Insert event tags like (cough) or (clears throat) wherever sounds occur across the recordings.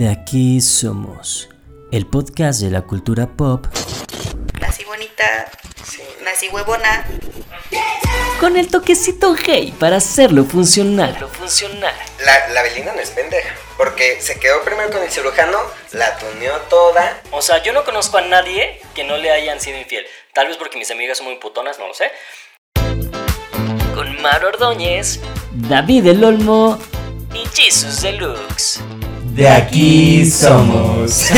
De aquí somos, el podcast de la cultura pop. Nací bonita, nací huevona. Con el toquecito gay para hacerlo funcionar. funcionar. La, la Belinda no es pendeja, porque se quedó primero con el cirujano, la tuneó toda. O sea, yo no conozco a nadie que no le hayan sido infiel. Tal vez porque mis amigas son muy putonas, no lo sé. Con Mar Ordóñez David el Olmo. y Jesus Deluxe. De aquí somos. (laughs)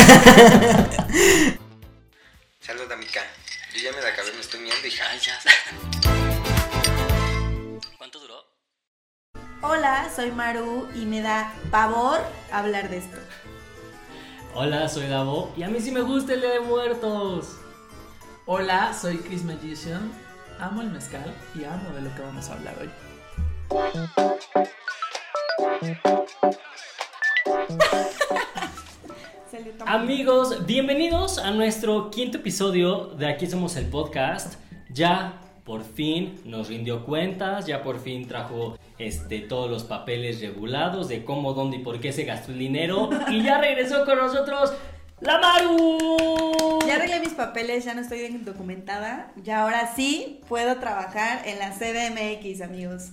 Salud, amiga. Yo ya me la acabé, me estoy miando, hija. Ay, ya. (laughs) ¿Cuánto duró? Hola, soy Maru y me da pavor hablar de esto. Hola, soy Davo y a mí sí me gusta el Día de Muertos. Hola, soy Chris Magician. Amo el mezcal y amo de lo que vamos a hablar hoy. Amigos, bienvenidos a nuestro quinto episodio de Aquí Somos el Podcast. Ya por fin nos rindió cuentas, ya por fin trajo este, todos los papeles regulados de cómo, dónde y por qué se gastó el dinero. Y ya regresó con nosotros la Maru. Ya arreglé mis papeles, ya no estoy documentada. Ya ahora sí puedo trabajar en la CDMX, amigos.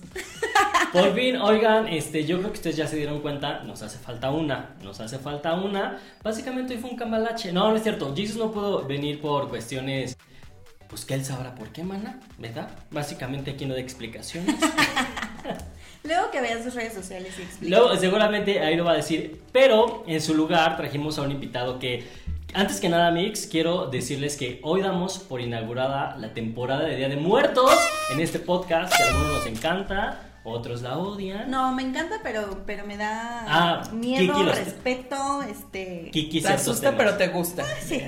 Por fin, oigan, este, yo creo que ustedes ya se dieron cuenta, nos hace falta una, nos hace falta una. Básicamente hoy fue un cambalache. No, no es cierto, Jesus no pudo venir por cuestiones, pues que él sabrá por qué, mana, ¿verdad? Básicamente aquí no da explicaciones. (laughs) Luego que vean sus redes sociales y expliquen. Luego, seguramente ahí lo va a decir, pero en su lugar trajimos a un invitado que, antes que nada, Mix, quiero decirles que hoy damos por inaugurada la temporada de Día de Muertos en este podcast, que a algunos nos encanta, otros la odian. No, me encanta, pero, pero me da Ah, miedo, Kiki los- respeto, este... Kiki Te asusta, temas. pero te gusta. Sí,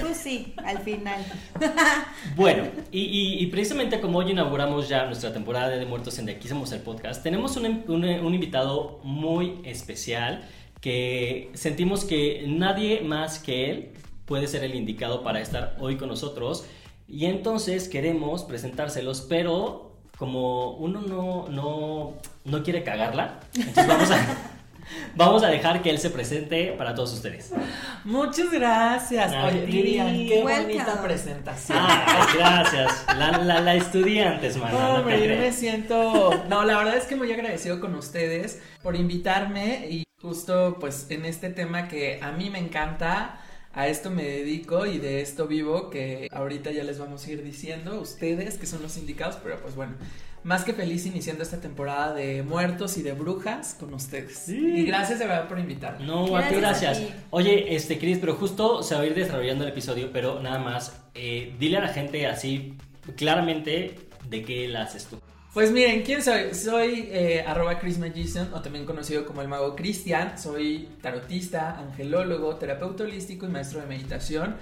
pues sí, al final. (laughs) Bueno, y, y- y precisamente como hoy inauguramos ya nuestra temporada de Muertos en De Aquí Somos el Podcast, tenemos un, un- un invitado muy especial que sentimos que nadie más que él puede ser el indicado para estar hoy con nosotros. Y entonces queremos presentárselos, pero como uno no, no, no quiere cagarla, entonces vamos a, (laughs) vamos a dejar que él se presente para todos ustedes. Muchas gracias. A Oye, ti. Miriam, qué Welcome. bonita presentación. (laughs) Ah, gracias. La, la, la estudié antes, mano. no Hombre, yo me siento. No, la verdad es que muy agradecido con ustedes por invitarme y justo pues en este tema que a mí me encanta. A esto me dedico y de esto vivo, que ahorita ya les vamos a ir diciendo, ustedes que son los indicados, pero pues bueno, más que feliz iniciando esta temporada de muertos y de brujas con ustedes. Sí. Y gracias de verdad por invitarme. No, a ti Gracias a gracias. ti. Oye, este, Cris, pero justo se va a ir desarrollando el episodio, pero nada más, eh, dile a la gente así claramente de qué la haces tú. Pues miren, ¿quién soy? Soy eh, arroba Chris Magician, o también conocido como el mago Cristian. Soy tarotista, angelólogo, terapeuta holístico y maestro de meditación.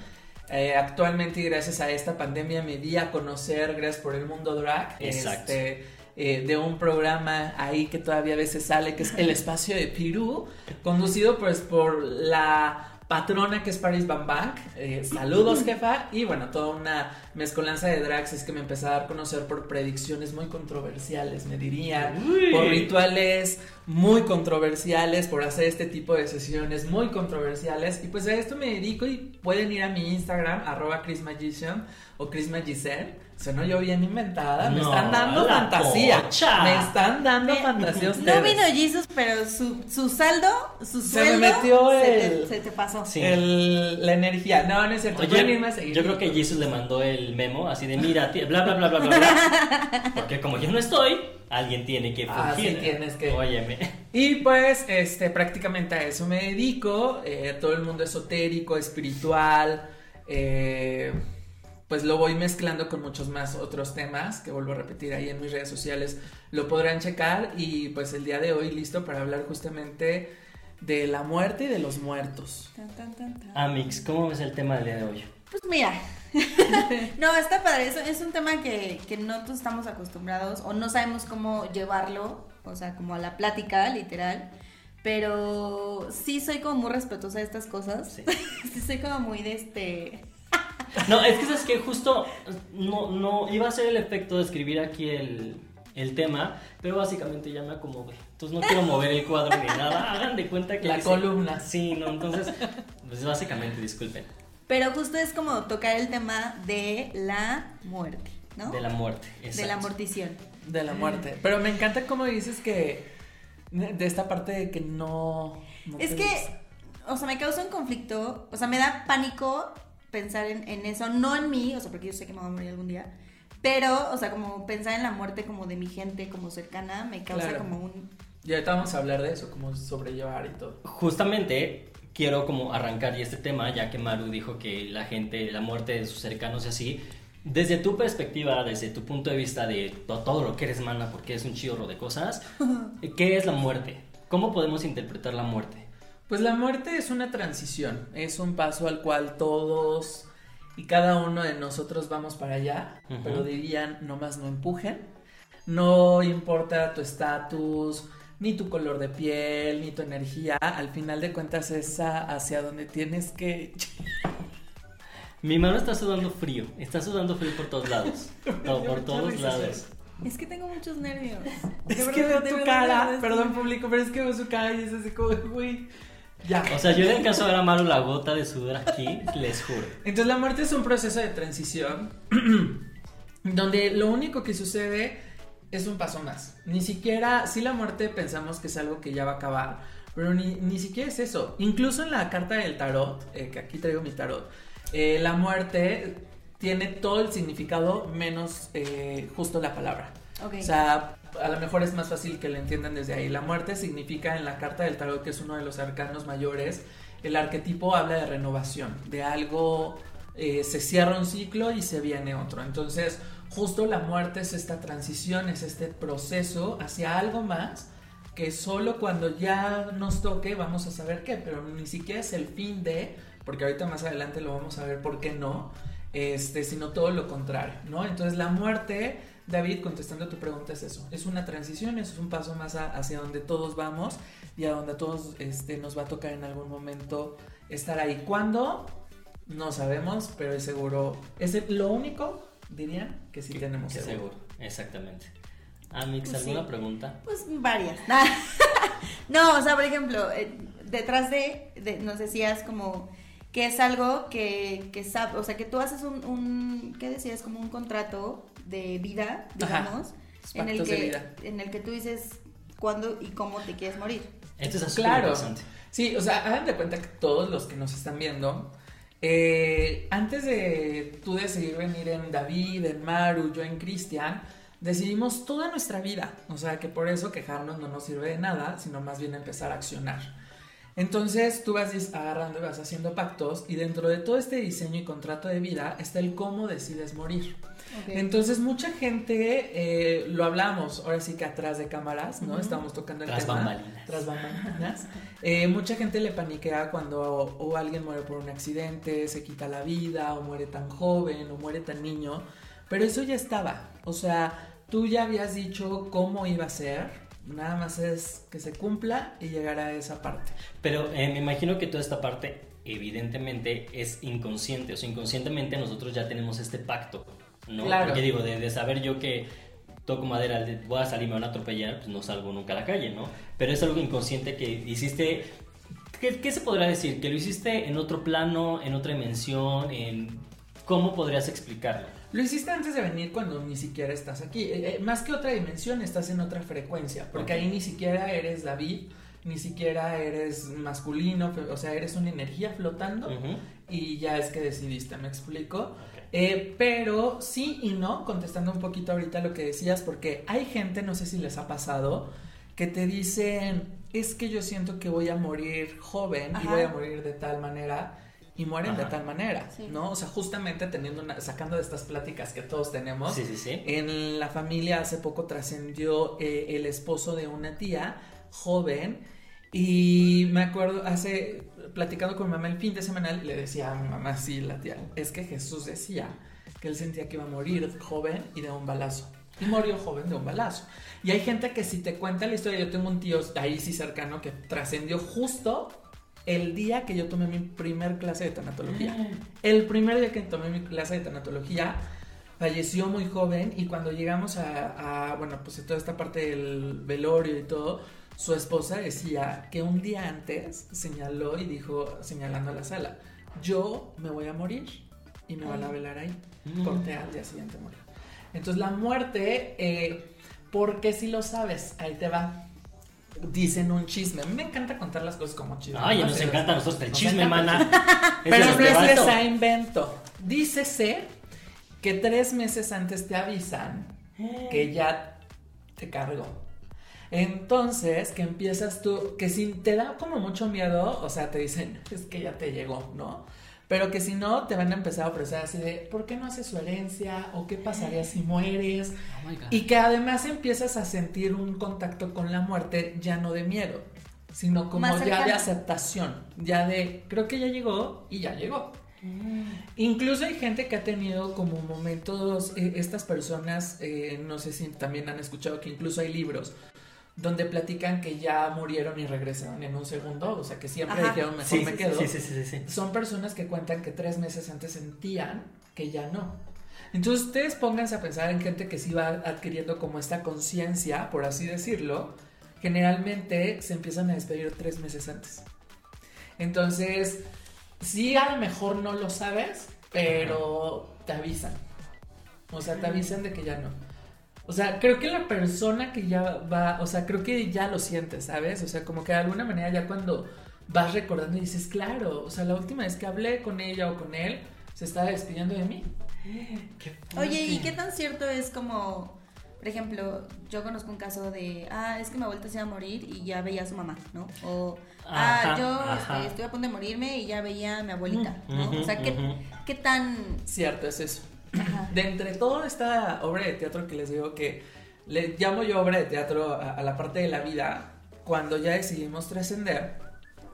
Eh, actualmente, gracias a esta pandemia, me di a conocer, gracias por el mundo drag, Exacto. este, eh, de un programa ahí que todavía a veces sale, que es El Espacio de Pirú, conducido pues por la patrona que es Paris Van Bank. Eh, saludos, jefa. Y bueno, toda una mezcolanza de drags es que me empecé a dar a conocer por predicciones muy controversiales, me dirían. Uy. Por rituales muy controversiales, por hacer este tipo de sesiones muy controversiales. Y pues a esto me dedico y pueden ir a mi Instagram, arroba Chris Magician o Chris Magicel. Sonó yo bien inventada. Me No, están dando fantasía. pocha. Me están dando fantasía ustedes. No vino Jesus, pero su, su saldo, su Se me sueldo, metió se, el- te, se te pasó. Sí. El- la energía. No, no es cierto. Pueden irme a Oye, seguir. yo creo que Jesus le mandó el memo así de mira, ti- bla, bla, bla, bla, bla, bla. (laughs) Porque como yo no estoy, alguien tiene que Ah, fungir. sí, tienes que- Óyeme. Y pues, este, prácticamente a eso me dedico. eh, todo el mundo esotérico, espiritual. eh, pues lo voy mezclando con muchos más otros temas que vuelvo a repetir ahí en mis redes sociales. Lo podrán checar. Y pues el día de hoy listo para hablar justamente de la muerte y de los muertos. Tan, tan, tan, tan. Amix, ¿cómo ves el tema del día de hoy? Pues mira, (laughs) no, está padre, es, es un tema que, que no todos estamos acostumbrados o no sabemos cómo llevarlo, o sea, como a la plática, literal. Pero sí soy como muy respetuosa de estas cosas. Sí. (laughs) Sí, soy como muy de este... (laughs) No, es que sabes que justo no, no iba a ser el efecto de escribir aquí el, el tema, pero básicamente ya me acomodé. Entonces no quiero mover el cuadro ni nada. Hagan de cuenta que La columna. Sí, no, entonces, pues básicamente, disculpen, Pero justo es como tocar el tema de la muerte, ¿no? de la muerte. De la exacto. mortición. De la muerte. Pero me encanta cómo dices que. De esta parte de que no. no Es que, gusta. o sea, me causa un conflicto, o sea, me da pánico pensar en, en eso, no en mí, o sea, porque yo sé que me voy a morir algún día, pero, o sea, como pensar en la muerte como de mi gente, como cercana, me causa Claro. como un... Y ahorita vamos a hablar de eso, cómo sobrellevar y todo. Justamente quiero como arrancar y este tema, ya que Maru dijo que la gente, la muerte de sus cercanos y así, desde tu perspectiva, desde tu punto de vista de to- todo lo que eres mana, porque es un chorro de cosas, (laughs) ¿qué es la muerte? ¿Cómo podemos interpretar la muerte? Pues la muerte es una transición, es un paso al cual todos y cada uno de nosotros vamos para allá, Ujú. pero dirían, nomás no empujen. No importa tu estatus, ni tu color de piel, ni tu energía, al final de cuentas es hacia donde tienes que... Mi mano está sudando frío, está sudando frío por todos lados, (laughs) no, por todos lados. Es que tengo muchos nervios. Es De que verdad, veo de tu de cara, perdón público, pero es que veo su cara y es así como, güey, ya. O sea, yo le alcanzo a ver a Maru la gota de sudor aquí, les juro. Entonces la muerte es un proceso de transición (clears throat) donde lo único que sucede es un paso más. Ni siquiera, si la muerte pensamos que es algo que ya va a acabar, pero ni, ni siquiera es eso. Incluso en la carta del tarot, eh, que aquí traigo mi tarot, eh, la muerte tiene todo el significado menos eh, justo la palabra. O sea, a lo mejor es más fácil que lo entiendan desde ahí. La muerte significa en la carta del tarot, que es uno de los arcanos mayores, el arquetipo habla de renovación, de algo, eh, se cierra un ciclo y se viene otro. Entonces, justo la muerte es esta transición, es este proceso hacia algo más que solo cuando ya nos toque vamos a saber qué, pero ni siquiera es el fin de, porque ahorita más adelante lo vamos a ver por qué no, este, sino todo lo contrario, ¿no? Entonces la muerte, David, contestando a tu pregunta es eso, es una transición, es un paso más hacia donde todos vamos y a donde a todos este, nos va a tocar en algún momento estar ahí. ¿Cuándo? No sabemos, pero es seguro, es lo único, dirían, que sí tenemos Que seguro. seguro, exactamente. Amix, Pues ¿alguna sí. pregunta? Pues varias. (laughs) no, o sea, por ejemplo, eh, detrás de, de- nos decías como que es algo que, que sabe, o sea, que tú haces un, un, ¿qué decías? Como un contrato de vida, Ajá. digamos, en el Pactos de que, vida. en el que tú dices cuándo y cómo te quieres morir. Esto es Claro. interesante. Sí, o sea, hagan de cuenta que todos los que nos están viendo, eh, antes de tú decidir venir en David, en Maru, yo en Cristian, decidimos toda nuestra vida. O sea, que por eso quejarnos no nos sirve de nada, sino más bien empezar a accionar. Entonces tú vas agarrando y vas haciendo pactos y dentro de todo este diseño y contrato de vida está el cómo decides morir. Entonces mucha gente, eh, lo hablamos ahora sí que atrás de cámaras, ¿no? Ujú. Estamos tocando el Tras tema. bambalinas. Tras bambalinas. Eh, mucha gente le paniquea cuando o, alguien muere por un accidente, se quita la vida, o muere tan joven, o muere tan niño. Pero eso ya estaba. O sea, tú ya habías dicho cómo iba a ser. Nada más es que se cumpla y llegar a esa parte. Pero eh, me imagino que toda esta parte, evidentemente, es inconsciente. O sea, inconscientemente nosotros ya tenemos este pacto, ¿no? Claro. Porque digo, de, de saber yo que toco madera, de- voy a salir, me van a atropellar, pues no salgo nunca a la calle, ¿no? Pero es algo inconsciente que hiciste. ¿Qué, qué se podrá decir? Que lo hiciste en otro plano, en otra dimensión, en. ¿Cómo podrías explicarlo? Lo hiciste antes de venir cuando ni siquiera estás aquí. Eh, eh, más que otra dimensión, estás en otra frecuencia. Porque Ok. ahí ni siquiera eres David, ni siquiera eres masculino, o sea, eres una energía flotando Ujú. y ya es que decidiste, ¿me explico? Eh, pero sí y no, contestando un poquito ahorita lo que decías, porque hay gente, no sé si les ha pasado, que te dicen, es que yo siento que voy a morir joven y voy a morir de tal manera. Y mueren de tal manera, Sí. ¿no? O sea, justamente teniendo una, sacando de estas pláticas que todos tenemos, Sí, sí, sí. en la familia hace poco trascendió eh, el esposo de una tía joven y me acuerdo, hace, platicando con mi mamá el fin de semana, le decía a mi mamá, sí, la tía, es que Jesús decía que él sentía que iba a morir joven y de un balazo. Y murió joven de un balazo. Y hay gente que si te cuenta la historia, yo tengo un tío ahí sí cercano que trascendió justo el día que yo tomé mi primer clase de tanatología. El primer día que tomé mi clase de tanatología, falleció muy joven y cuando llegamos a, a, bueno, pues toda esta parte del velorio y todo, su esposa decía que un día antes señaló y dijo, señalando a la sala, yo me voy a morir y me van a velar ahí. Mm. Corté al día siguiente murió. Entonces la muerte, eh, porque si lo sabes, ahí te va. Dicen un chisme. A mí me encanta contar las cosas como chisme. Ay, ¿no? nos encanta a nosotros el chisme, mana. (laughs) Pero es les vato. a invento. Dícese que tres meses antes te avisan que ya te cargó. Entonces, que empiezas tú, que si te da como mucho miedo, o sea, te dicen, es que ya te llegó, ¿no? Pero que si no, te van a empezar a ofrecer así de, ¿por qué no haces su herencia? ¿O qué pasaría si mueres? Oh. Y que además empiezas a sentir un contacto con la muerte ya no de miedo, sino como Más ya de aceptación, ya de, creo que ya llegó y ya llegó. Incluso hay gente que ha tenido como momentos, eh, estas personas, eh, no sé si también han escuchado que incluso hay libros donde platican que ya murieron y regresaron en un segundo, o sea que siempre Ajá. dijeron mejor Sí, me sí, quedo. sí, sí, sí, sí. Son personas que cuentan que tres meses antes sentían que ya no. Entonces ustedes pónganse a pensar en gente que sí va adquiriendo como esta conciencia, por así decirlo, generalmente se empiezan a despedir tres meses antes. Entonces, sí a lo mejor no lo sabes, pero te avisan. O sea, te avisan de que ya no. O sea, creo que la persona que ya va, o sea, creo que ya lo sientes, ¿sabes? O sea, como que de alguna manera ya cuando vas recordando y dices, claro, o sea, la última vez que hablé con ella o con él, se estaba despidiendo de mí. (gasps) Qué Oye, ¿y qué tan cierto es como, por ejemplo, yo conozco un caso de, ah, es que mi abuelita se iba a morir y ya veía a su mamá, ¿no? O, ah, Ajá, yo ajá. este, estuve a punto de morirme y ya veía a mi abuelita, ¿no? o sea, ¿qué, ujú. qué tan... Cierto, es eso. Ajá. De entre toda esta obra de teatro que les digo que le llamo yo obra de teatro a, a la parte de la vida, cuando ya decidimos trascender,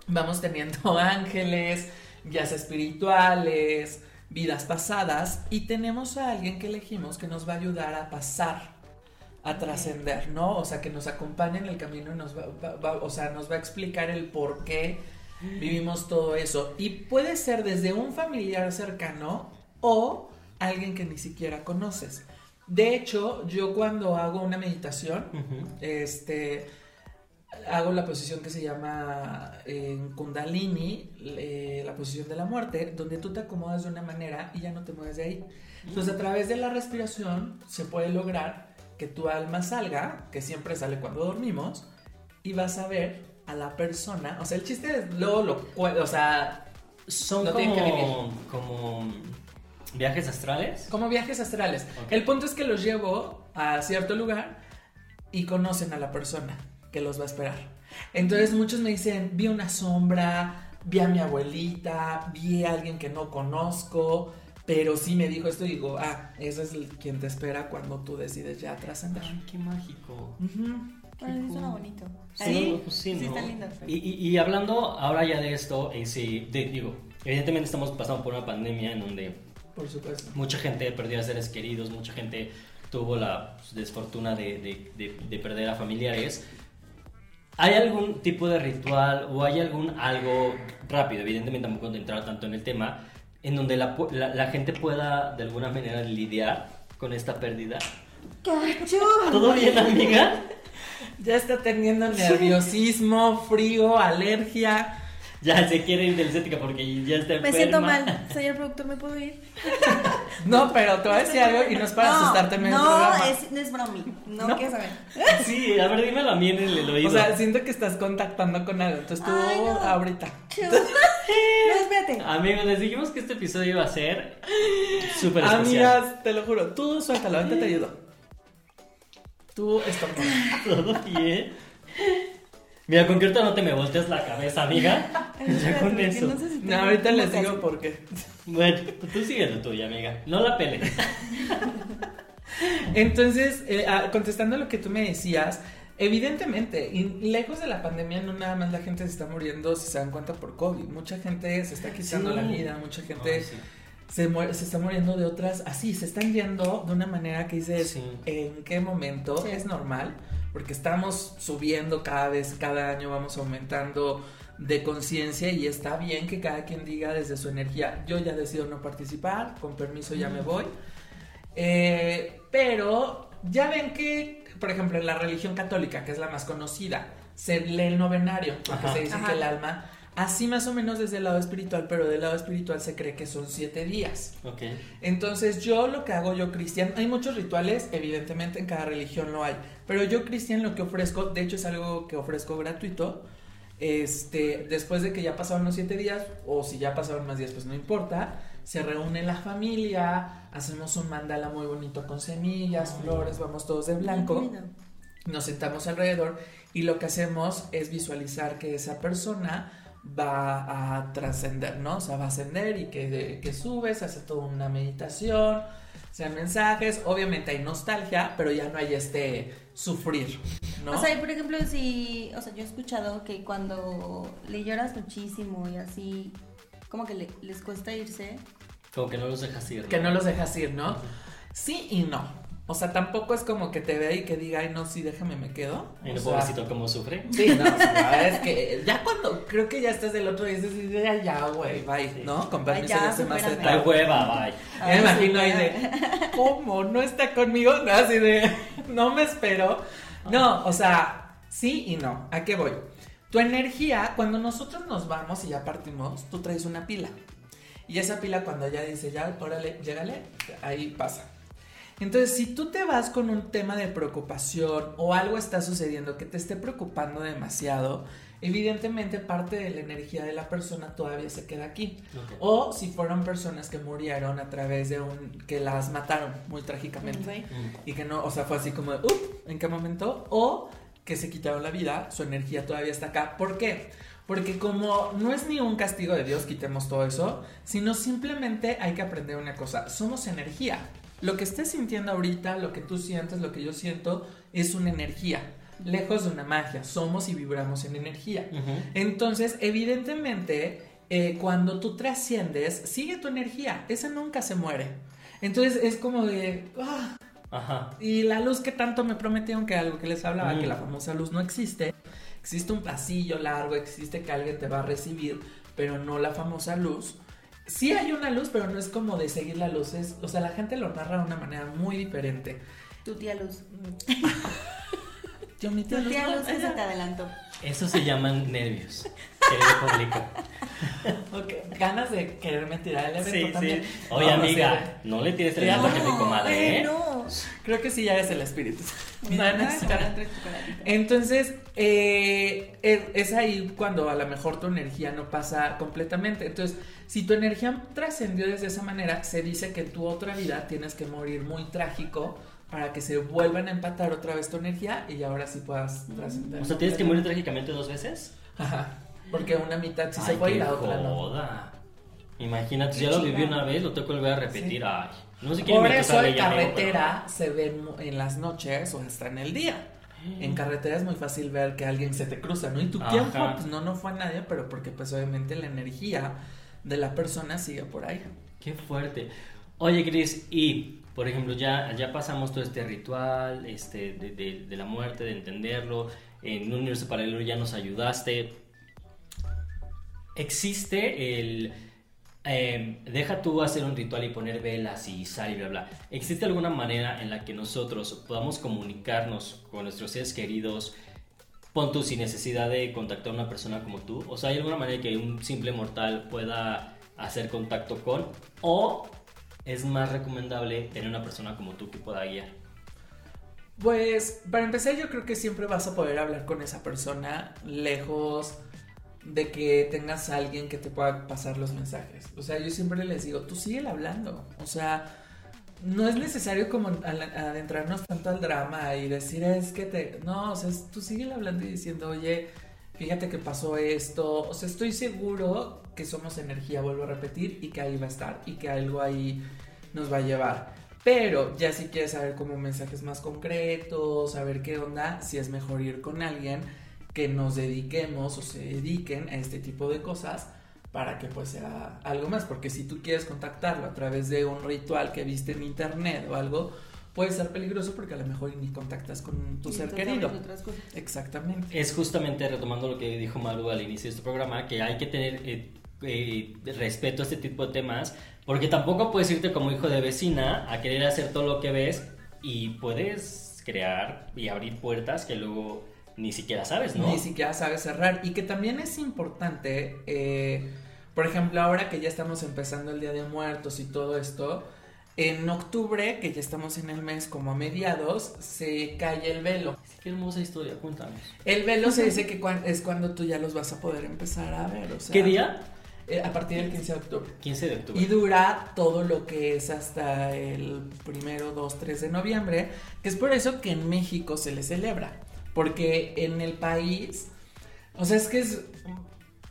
vamos teniendo (laughs) ángeles, guías espirituales, vidas pasadas y tenemos a alguien que elegimos que nos va a ayudar a pasar a trascender, ¿no? O sea, que nos acompañe en el camino y nos va, va- va- o sea, nos va a explicar el por qué vivimos todo eso. Y puede ser desde un familiar cercano o alguien que ni siquiera conoces. De hecho, yo cuando hago una meditación, Ujú. este, hago la posición que se llama en Kundalini, eh, la posición de la muerte, donde tú te acomodas de una manera y ya no te mueves de ahí. Entonces, a través de la respiración se puede lograr que tu alma salga, que siempre sale cuando dormimos, y vas a ver a la persona. O sea, el chiste es luego lo o sea, Son No tienen que como, como viajes astrales. como viajes astrales. Ok. El punto es que los llevo a cierto lugar y conocen a la persona que los va a esperar. Entonces muchos me dicen, vi una sombra, vi a mi abuelita, vi a alguien que no conozco, pero sí me dijo esto y digo, ah, ese es el- quien te espera cuando tú decides ya trascender. Ay, qué mágico. Ujú. Bueno, sí suena bonito. Sí, pues sí, sí ¿no? está lindo. Y, y- y hablando ahora ya de esto, en sí, de- digo, evidentemente estamos pasando por una pandemia en donde Por supuesto. mucha gente perdió a seres queridos, mucha gente tuvo la pues, desfortuna de, de- de- de perder a familiares. ¿Hay algún tipo de ritual o hay algún algo rápido, evidentemente tampoco entrar tanto en el tema, en donde la, la- la gente pueda de alguna manera lidiar con esta pérdida? ¡Cacho! ¿Todo bien, amiga? Ya está teniendo nerviosismo, frío, alergia. (laughs) Ya se quiere ir del estética porque ya está Me enferma. siento mal. Señor productor, ¿me puedo ir? (laughs) No, pero te voy a decir algo y no es para no, asustarte en el no, programa. es, no es bromi. No, No. quiero saber. (laughs) Sí, a ver, dímelo a mí en el, el oído. O sea, siento que estás contactando con algo. Entonces tú Ay, no. ahorita. No, espérate. Amigos, les dijimos que este episodio iba a ser súper especial. Amigas, te lo juro. Tú suéltalo, ahorita te ayudo. Tú estornuda. Todo bien. Mira, con que ahorita no te me volteas la cabeza, amiga. (laughs) Ya con eso. no sé si No, tengo ahorita les digo por qué. Bueno, tú sigue lo tuyo, amiga. No la peles. (laughs) Entonces, eh, ah, contestando lo que tú me decías, evidentemente, y lejos de la pandemia, no nada más la gente se está muriendo, si se dan cuenta, por COVID. Mucha gente se está quitando Sí. la vida, mucha gente sí. se, muere- se está muriendo de otras, así, se están yendo de una manera que dices, Sí. ¿en qué momento Sí. es normal? Porque estamos subiendo cada vez, cada año vamos aumentando de conciencia y está bien que cada quien diga desde su energía, yo ya decido no participar, con permiso ya me voy. Eh, pero ya ven que, por ejemplo, en la religión católica, que es la más conocida, se lee el novenario, porque Ajá. se dice Ajá. que el alma, así más o menos desde el lado espiritual, pero del lado espiritual se cree que son siete días. Ok. Entonces yo lo que hago yo cristian, hay muchos rituales, evidentemente en cada religión lo hay, pero yo cristian lo que ofrezco, de hecho es algo que ofrezco gratuito, este, después de que ya pasaron los siete días, o si ya pasaron más días, pues no importa, se reúne la familia, hacemos un mandala muy bonito con semillas, flores, vamos todos de blanco, nos sentamos alrededor y lo que hacemos es visualizar que esa persona va a trascender, ¿no? O sea, va a ascender y que, que sube, se hace toda una meditación, sean mensajes, obviamente hay nostalgia, pero ya no hay este sufrir, ¿no? O sea, y por ejemplo, si, o sea, yo he escuchado que cuando le lloras muchísimo y así, como que le- les cuesta irse. Como que no los dejas ir. que no los dejas ir, ¿no? Sí y no. O sea, tampoco es como que te vea y que diga, ay, no, sí, déjame, me quedo. Ay, O no, sea, pobrecito, cómo sufre. Sí, no, o sea, es que ya cuando creo que ya estás del otro día dices, ya, ya, güey, bye, Sí. ¿no? Con Ay, permiso, ya, ya se me hace. La tarde. hueva, bye. Me imagino ahí de, (laughs) ¿cómo? ¿No está conmigo? No, así de, no me espero. No, o sea, sí y no. ¿A qué voy? Tu energía, cuando nosotros nos vamos y ya partimos, tú traes una pila. Y esa pila cuando ya dice, ya, órale, llégale, ahí pasa. Entonces, si tú te vas con un tema de preocupación o algo está sucediendo que te esté preocupando demasiado, evidentemente parte de la energía de la persona todavía se queda aquí. O si fueron personas que murieron a través de un. que las mataron muy trágicamente. Y que no, o sea, fue así como de, "Up, ¿en qué momento? O que se quitaron la vida, su energía todavía está acá. ¿Por qué? Porque como no es ni un castigo de Dios, quitemos todo eso, sino simplemente hay que aprender una cosa, somos energía. Lo que estés sintiendo ahorita, lo que tú sientes, lo que yo siento, es una energía. Lejos de una magia, somos y vibramos en energía. Entonces, evidentemente, eh, cuando tú trasciendes, sigue tu energía, esa nunca se muere. Entonces es como de, ah, Ajá. y la luz que tanto me prometieron, que algo que les hablaba, Mm. que la famosa luz no existe. Existe un pasillo largo, existe que alguien te va a recibir, pero no la famosa luz. Sí hay una luz, pero no es como de seguir la luz. Es, o sea, la gente lo narra de una manera muy diferente. Tu tía Luz. Yo, mi Tu tía Luz, tía Luz que se ella- te adelantó. Eso se llaman nervios. (laughs) Querido público. ok, ganas de quererme tirar el evento Sí, sí. Oye, No, no sé. amiga, no le tires el evento a mi comadre, ¿eh? no. Creo que sí, ya es el espíritu. Mira, No. Entonces, eh, es, es ahí cuando a lo mejor tu energía no pasa completamente. Entonces, si tu energía trascendió desde esa manera, se dice que en tu otra vida tienes que morir muy trágico para que se vuelvan a empatar otra vez tu energía y ahora sí puedas trascender. O sea, ¿tienes que morir trágicamente dos veces? Ajá. Porque una mitad sí se Ay, fue y la otra no. Imagínate, Qué ya lo viví una vez, lo tengo que volver a repetir. Ay, no sé quién Por eso en carretera se ve en las noches o hasta en el día. En carretera es muy fácil ver que alguien se te cruza, ¿no? Y tu tiempo, pues no, no fue nadie, pero porque pues obviamente la energía de la persona sigue por ahí. Qué fuerte. Oye, Cris, y por ejemplo, ya, ya pasamos todo este ritual este, de, de- de la muerte, de entenderlo. En un universo paralelo ya nos ayudaste. Existe el. eh, deja tú hacer un ritual y poner velas y sal y bla bla. ¿Existe alguna manera en la que nosotros podamos comunicarnos con nuestros seres queridos? Pon tú sin necesidad de contactar a una persona como tú. O sea, ¿hay alguna manera que un simple mortal pueda hacer contacto con? ¿O es más recomendable tener una persona como tú que pueda guiar? Pues para empezar yo creo que siempre vas a poder hablar con esa persona lejos de que tengas a alguien que te pueda pasar los mensajes. O sea, yo siempre les digo, tú sigue hablando. O sea, no es necesario como adentrarnos tanto al drama y decir es que te... No, o sea, tú sigue hablando y diciendo, oye, fíjate que pasó esto. O sea, estoy seguro que somos energía, vuelvo a repetir, y que ahí va a estar y que algo ahí nos va a llevar. Pero ya si quieres saber como mensajes más concretos, saber qué onda, si es mejor ir con alguien que nos dediquemos o se dediquen a este tipo de cosas para que pues sea algo más, porque si tú quieres contactarlo a través de un ritual que viste en internet o algo, puede ser peligroso porque a lo mejor ni contactas con tu Y ser querido. sabes otras cosas. Exactamente. Es justamente retomando lo que dijo Maru al inicio de este programa, que hay que tener eh, eh, respeto a este tipo de temas, porque tampoco puedes irte como hijo de vecina a querer hacer todo lo que ves y puedes crear y abrir puertas que luego ni siquiera sabes, ¿no? Ni siquiera sabes cerrar. Y que también es importante, eh, por ejemplo, ahora que ya estamos empezando el Día de Muertos y todo esto, en octubre, que ya estamos en el mes como a mediados, se cae el velo. Qué hermosa historia, cuéntanos. El velo se dice que es cuando tú ya los vas a poder empezar a ver. O sea, ¿Qué día? Eh, a partir del 15 de octubre. 15 de octubre. Y dura todo lo que es hasta el primero, 2, 3 de noviembre, que es por eso que en México se le celebra. Porque en el país, o sea, es que es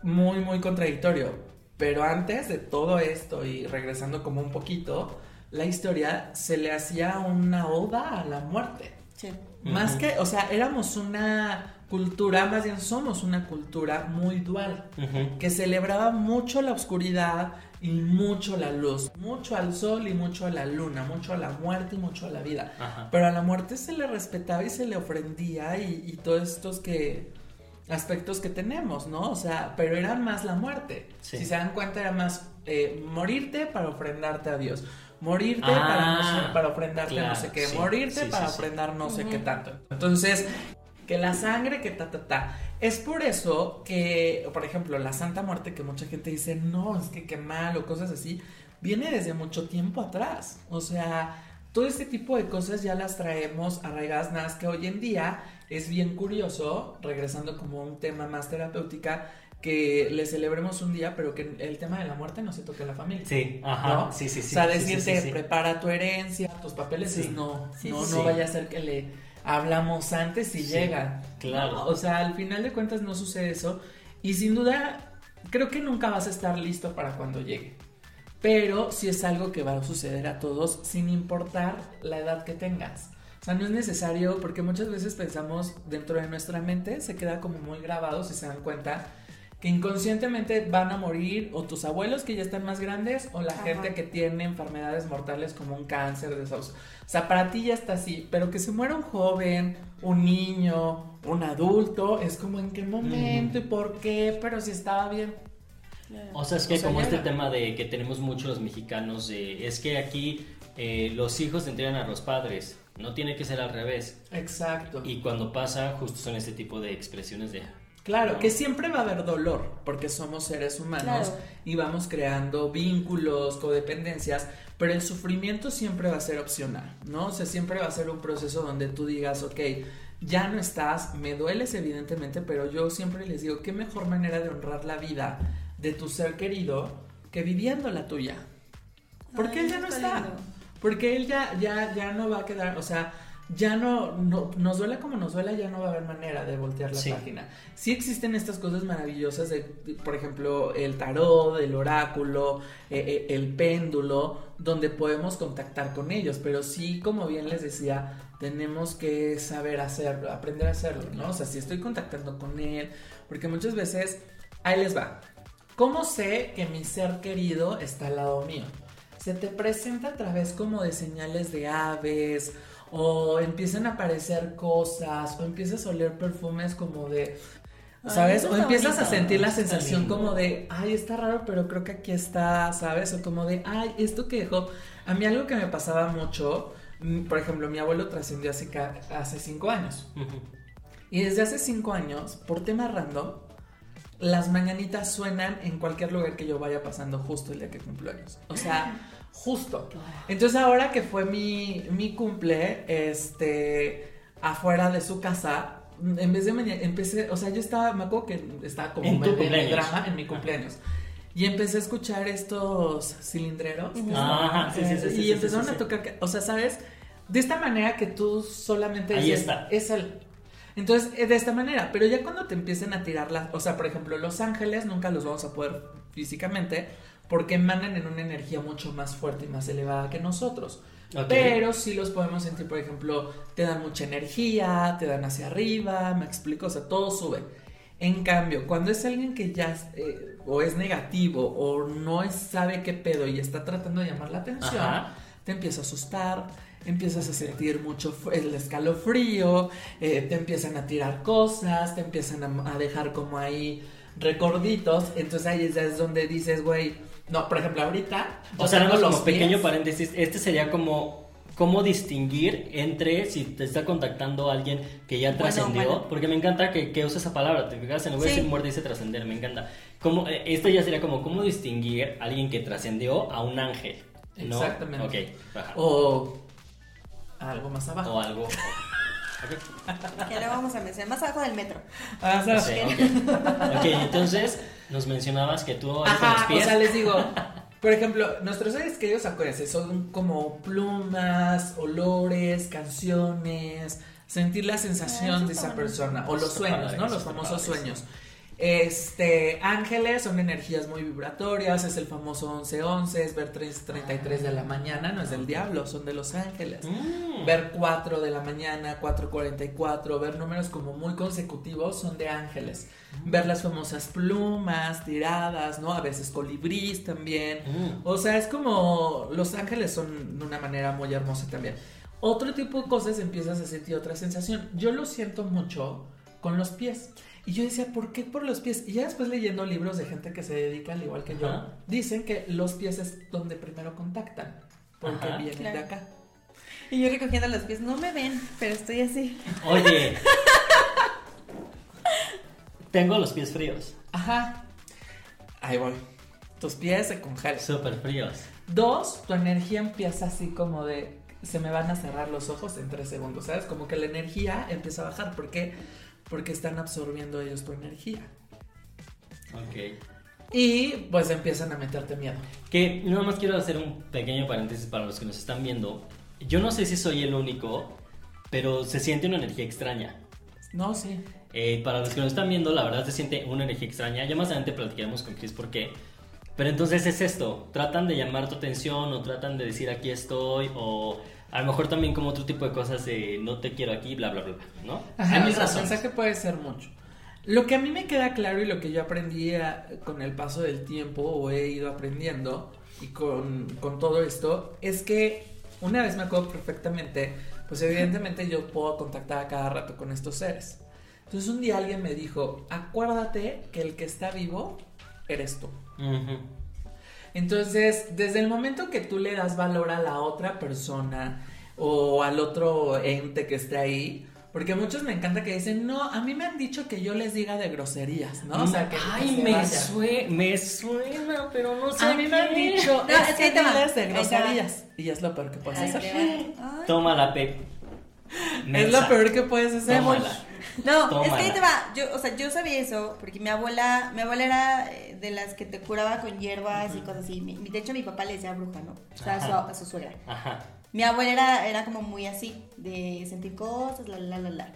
muy, muy contradictorio. Pero antes de todo esto y regresando como un poquito, la historia se le hacía una oda a la muerte. Sí. Más que, o sea, éramos una cultura, más bien somos una cultura muy dual, que celebraba mucho la oscuridad y mucho la luz, mucho al sol y mucho a la luna, mucho a la muerte y mucho a la vida. Pero a la muerte se le respetaba y se le ofrendía y, todos estos que aspectos que tenemos, ¿no? O sea, pero era más la muerte. Si se dan cuenta, era más eh, morirte para ofrendarte a Dios morirte para, no sé, ah, para ofrendarte no sé qué, morirte para ofrendar no sé qué tanto. Entonces, que la sangre, que ta, ta, ta. Es por eso que, por ejemplo, la Santa Muerte, que mucha gente dice, no, es que qué mal o cosas así, viene desde mucho tiempo atrás. O sea, todo este tipo de cosas ya las traemos arraigadas, nada más que hoy en día es bien curioso, regresando como un tema más terapéutica, que le celebremos un día, pero que el tema de la muerte no se toque a la familia. Sí, ajá, sí, sí, sí. O sea, decirte, prepara tu herencia, tus papeles, no, no, no vaya a ser que le hablamos antes y llega. Claro. o sea, al final de cuentas no sucede eso. Y sin duda, creo que nunca vas a estar listo para cuando llegue. Pero sí es algo que va a suceder a todos sin importar la edad que tengas. O sea, no es necesario porque muchas veces pensamos dentro de nuestra mente, se queda como muy grabado si se dan cuenta que inconscientemente van a morir o tus abuelos que ya están más grandes o la gente que tiene enfermedades mortales como un cáncer de esos. O sea, para ti ya está así, pero que se muera un joven, un niño, un adulto, es como en qué momento y por qué, pero si estaba bien. O sea, es que como este tema de que tenemos muchos los mexicanos, es que aquí eh, los hijos entregan a los padres, no tiene que ser al revés. Exacto. Y cuando pasa, justo son este tipo de expresiones de Claro, que siempre va a haber dolor, porque somos seres humanos y vamos creando vínculos, codependencias, pero el sufrimiento siempre va a ser opcional, ¿no? O sea, siempre va a ser un proceso donde tú digas, ok, ya no estás, me dueles evidentemente, pero yo siempre les digo, qué mejor manera de honrar la vida de tu ser querido que viviendo la tuya. Porque él ya no está. Porque él ya, ya, ya no va a quedar, o sea, ya no, nos duela como nos duela, ya no va a haber manera de voltear la página. Sí existen estas cosas maravillosas de, por ejemplo, el tarot, el oráculo, eh, eh, el péndulo, donde podemos contactar con ellos, pero sí, como bien les decía, tenemos que saber hacerlo, aprender a hacerlo, ¿no? O sea, si estoy contactando con él, porque muchas veces, ahí les va. ¿Cómo sé que mi ser querido está al lado mío? Se te presenta a través como de señales de aves, o empiezan a aparecer cosas, o empiezas a oler perfumes como de, ¿sabes? o empiezas a sentir la sensación como de, ay, está raro, pero creo que aquí está, ¿sabes? O como de, ay, esto que dejó. A mí algo que me pasaba mucho, mm, por ejemplo, mi abuelo trascendió hace, hace cinco años. Y desde hace cinco años, por tema random, las mañanitas suenan en cualquier lugar que yo vaya pasando justo el día que cumplo años. O sea, justo. Entonces ahora que fue mi, mi cumple, este, afuera de su casa, en vez de mañana, empecé, o sea, yo estaba, me acuerdo que estaba como en, en, drama en mi cumpleaños. Y empecé a escuchar estos cilindreros. Ajá, sí, sí, sí, y empezaron a tocar, o sea, ¿sabes? De esta manera que tú solamente... Ahí está. Es el... Entonces, eh, de esta manera, pero ya cuando te empiecen a tirar las, o sea, por ejemplo, los ángeles nunca los vamos a poder físicamente, porque emanan en una energía mucho más fuerte y más elevada que nosotros. Pero sí los podemos sentir, por ejemplo, te dan mucha energía, te dan hacia arriba, me explico, o sea, todo sube. En cambio, cuando es alguien que ya eh, o es negativo o no sabe qué pedo y está tratando de llamar la atención, te empieza a asustar, empiezas a sentir mucho el escalofrío, eh, te empiezan a tirar cosas, te empiezan a dejar como ahí recorditos, entonces ahí es, es donde dices, güey, no, por ejemplo, ahorita... O sea, como los pies- pequeño paréntesis, este sería como cómo distinguir entre si te está contactando alguien que ya Bueno, trascendió, porque me encanta que, que uses esa palabra, te fijas, en lugar de decir muerte dice trascender, me encanta. Como, eh, esto ya sería como cómo distinguir a alguien que trascendió a un ángel, ¿no? Exactamente. Ok. O algo más abajo. O algo. Que ahora vamos a mencionar más abajo del metro. Ah, o sea, Sí, ok. Ok, entonces nos mencionabas que tú los Ajá, o pies. sea, les digo, por ejemplo, nuestros seres queridos, acuérdense, son como plumas, olores, canciones, sentir la sensación Ah, de esa bueno. persona, o los sueños, padre, ¿no? Los famosos padre, sueños. Este, ángeles son energías muy vibratorias, es el famoso 11-11, es ver 3.33 de la mañana, no es del diablo, son de los ángeles. Mm. Ver 4 de la mañana, 4.44, ver números como muy consecutivos son de ángeles. Ver las famosas plumas tiradas, ¿no? A veces colibrís también. Mm. O sea, es como los ángeles son de una manera muy hermosa también. Otro tipo de cosas empiezas a sentir otra sensación. Yo lo siento mucho con los pies. Y yo decía, ¿por qué por los pies? Y ya después leyendo libros de gente que se dedica al igual que yo, dicen que los pies es donde primero contactan. Porque Ajá. vienen de acá. Y yo recogiendo los pies, no me ven, pero estoy así. Oye. (laughs) Tengo los pies fríos. Ajá. Ahí voy. Tus pies se congelan. Súper fríos. Dos, tu energía empieza así como de se me van a cerrar los ojos en tres segundos, ¿sabes? Como que la energía empieza a bajar. ¿Por qué? Porque están absorbiendo ellos tu energía. Ok. Y pues empiezan a meterte miedo. Que nada más quiero hacer un pequeño paréntesis para los que nos están viendo. Yo no sé si soy el único, pero se siente una energía extraña. No, sí. Eh, para los que nos están viendo, la verdad se siente una energía extraña. Ya más adelante platicaremos con Chris por qué. Pero entonces es esto, tratan de llamar tu atención o tratan de decir aquí estoy o a lo mejor también como otro tipo de cosas de no te quiero aquí, bla, bla, bla, ¿no? Ajá, Hay o sea, el mensaje puede ser mucho. Lo que a mí me queda claro y lo que yo aprendí a- con el paso del tiempo o he ido aprendiendo y con, con todo esto es que una vez me acuerdo perfectamente, pues evidentemente yo puedo contactar a cada rato con estos seres. Entonces un día alguien me dijo, acuérdate que el que está vivo eres tú. Entonces, desde el momento que tú le das valor a la otra persona o al otro ente que esté ahí, porque muchos me encanta que dicen, no, a mí me han dicho que yo les diga de groserías, ¿no? O sea, que Ay, que se me, sue- me suena, pero no sé A mí me han dicho, No, es es que que diles de groserías. Y es lo peor que puedes Ay, hacer. Toma la pe. Es lo peor que puedes hacer. Tómala. No, es que ahí te va. Yo, o sea, yo sabía eso porque mi abuela, mi abuela era eh, de las que te curaba con hierbas y cosas así. Mi- de hecho, mi papá le decía bruja, ¿no? O sea, a su, Ajá. a su suegra. Ajá. Mi abuela era, era como muy así, de sentir cosas, la, la, la, la.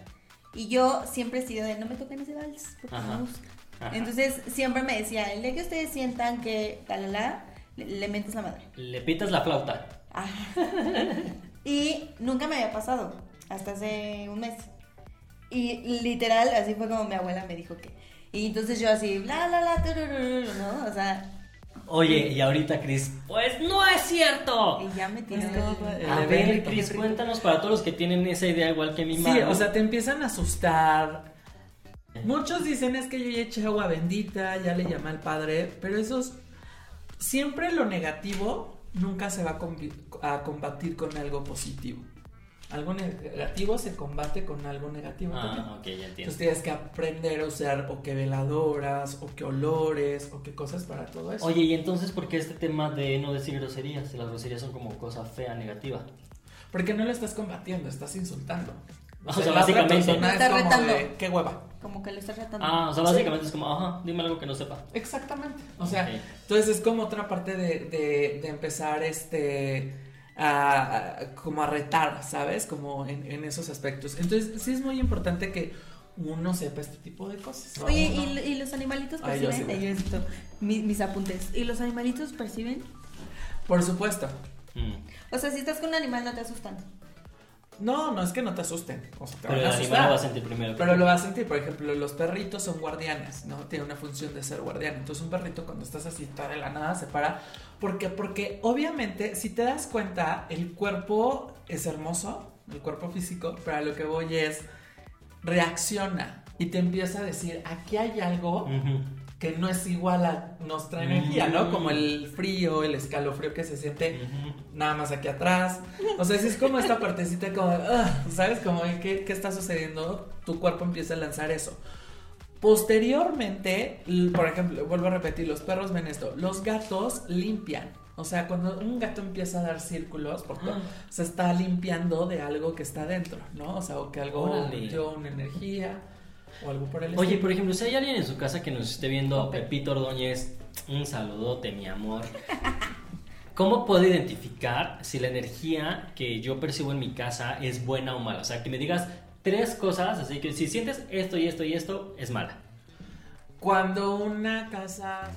Y yo siempre he sido de no me toquen ese vals, porque no Ajá. me gusta. Ajá. Entonces siempre me decía, el día que ustedes sientan que la, la, la, le, le mentes la madre. Le pitas la flauta. Ah. (laughs) y nunca me había pasado, hasta hace un mes. Y literal, así fue como mi abuela me dijo que. Y entonces yo así, la, la, la, turururu, ¿no? O sea, Oye, y ahorita Chris, pues no es cierto. y ya me tiró Es como el- el A ver. Chris, cuéntanos para todos los que tienen esa idea igual que mi Sí, madre. o sea, te empiezan a asustar. Muchos dicen es que yo ya eché agua bendita, ya le llamé al padre, pero esos siempre lo negativo nunca se va a combatir con algo positivo. Algo negativo se combate con algo negativo también. Ah, ok, ya entiendo. Entonces tienes que aprender a usar o que veladoras, o que olores, o que cosas para todo eso. Oye, y entonces, ¿por qué este tema de no decir groserías? Las groserías son como cosa fea, negativa. Porque no lo estás combatiendo, estás insultando. O sea, la otra básicamente- persona Lo es estás como retando. de, qué hueva. Como que lo estás tratando. Ah, o sea, básicamente es como, ajá, dime algo que no sepa. Exactamente. O sea, Ok. entonces es como otra parte de, de, de empezar este a, a- como a retar, ¿sabes? Como en, en esos aspectos. Entonces, sí es muy importante que uno sepa este tipo de cosas. ¿no? Oye, ¿y, y los animalitos Ay, yo perciben? sí, Ay, yo necesito mi- mis apuntes. ¿Y los animalitos perciben? Por supuesto. Mm. O sea, si estás con un animal no te asustan. No, no es que no te asusten. O sea, te Pero van el a animal asustar. lo va a sentir primero. Pero lo vas a sentir, por ejemplo, los perritos son guardianes, ¿no? Tiene una función de ser guardián. Entonces un perrito cuando estás así toda de la nada se para. ¿Por qué? Porque obviamente si te das cuenta, el cuerpo es hermoso, el cuerpo físico, pero a lo que voy es, reacciona y te empieza a decir, aquí hay algo. Que no es igual a nuestra energía, ¿no? Como el frío, el escalofrío que se siente nada más aquí atrás. O sea, si es como esta partecita como, ah, ¿sabes? Como, ¿qué, ¿qué está sucediendo? Tu cuerpo empieza a lanzar eso. Posteriormente, por ejemplo, vuelvo a repetir, los perros ven esto, los gatos limpian. O sea, cuando un gato empieza a dar círculos, porque se está limpiando de algo que está dentro, ¿no? O sea, o que algo dio una energía o algo por el Oye, por ejemplo, si hay alguien en su casa que nos esté viendo, Pepito Ordóñez, un saludote, mi amor. ¿Cómo puedo identificar si la energía que yo percibo en mi casa es buena o mala? O sea, que me digas tres cosas, así que si sientes esto y esto y esto, es mala. Cuando una casa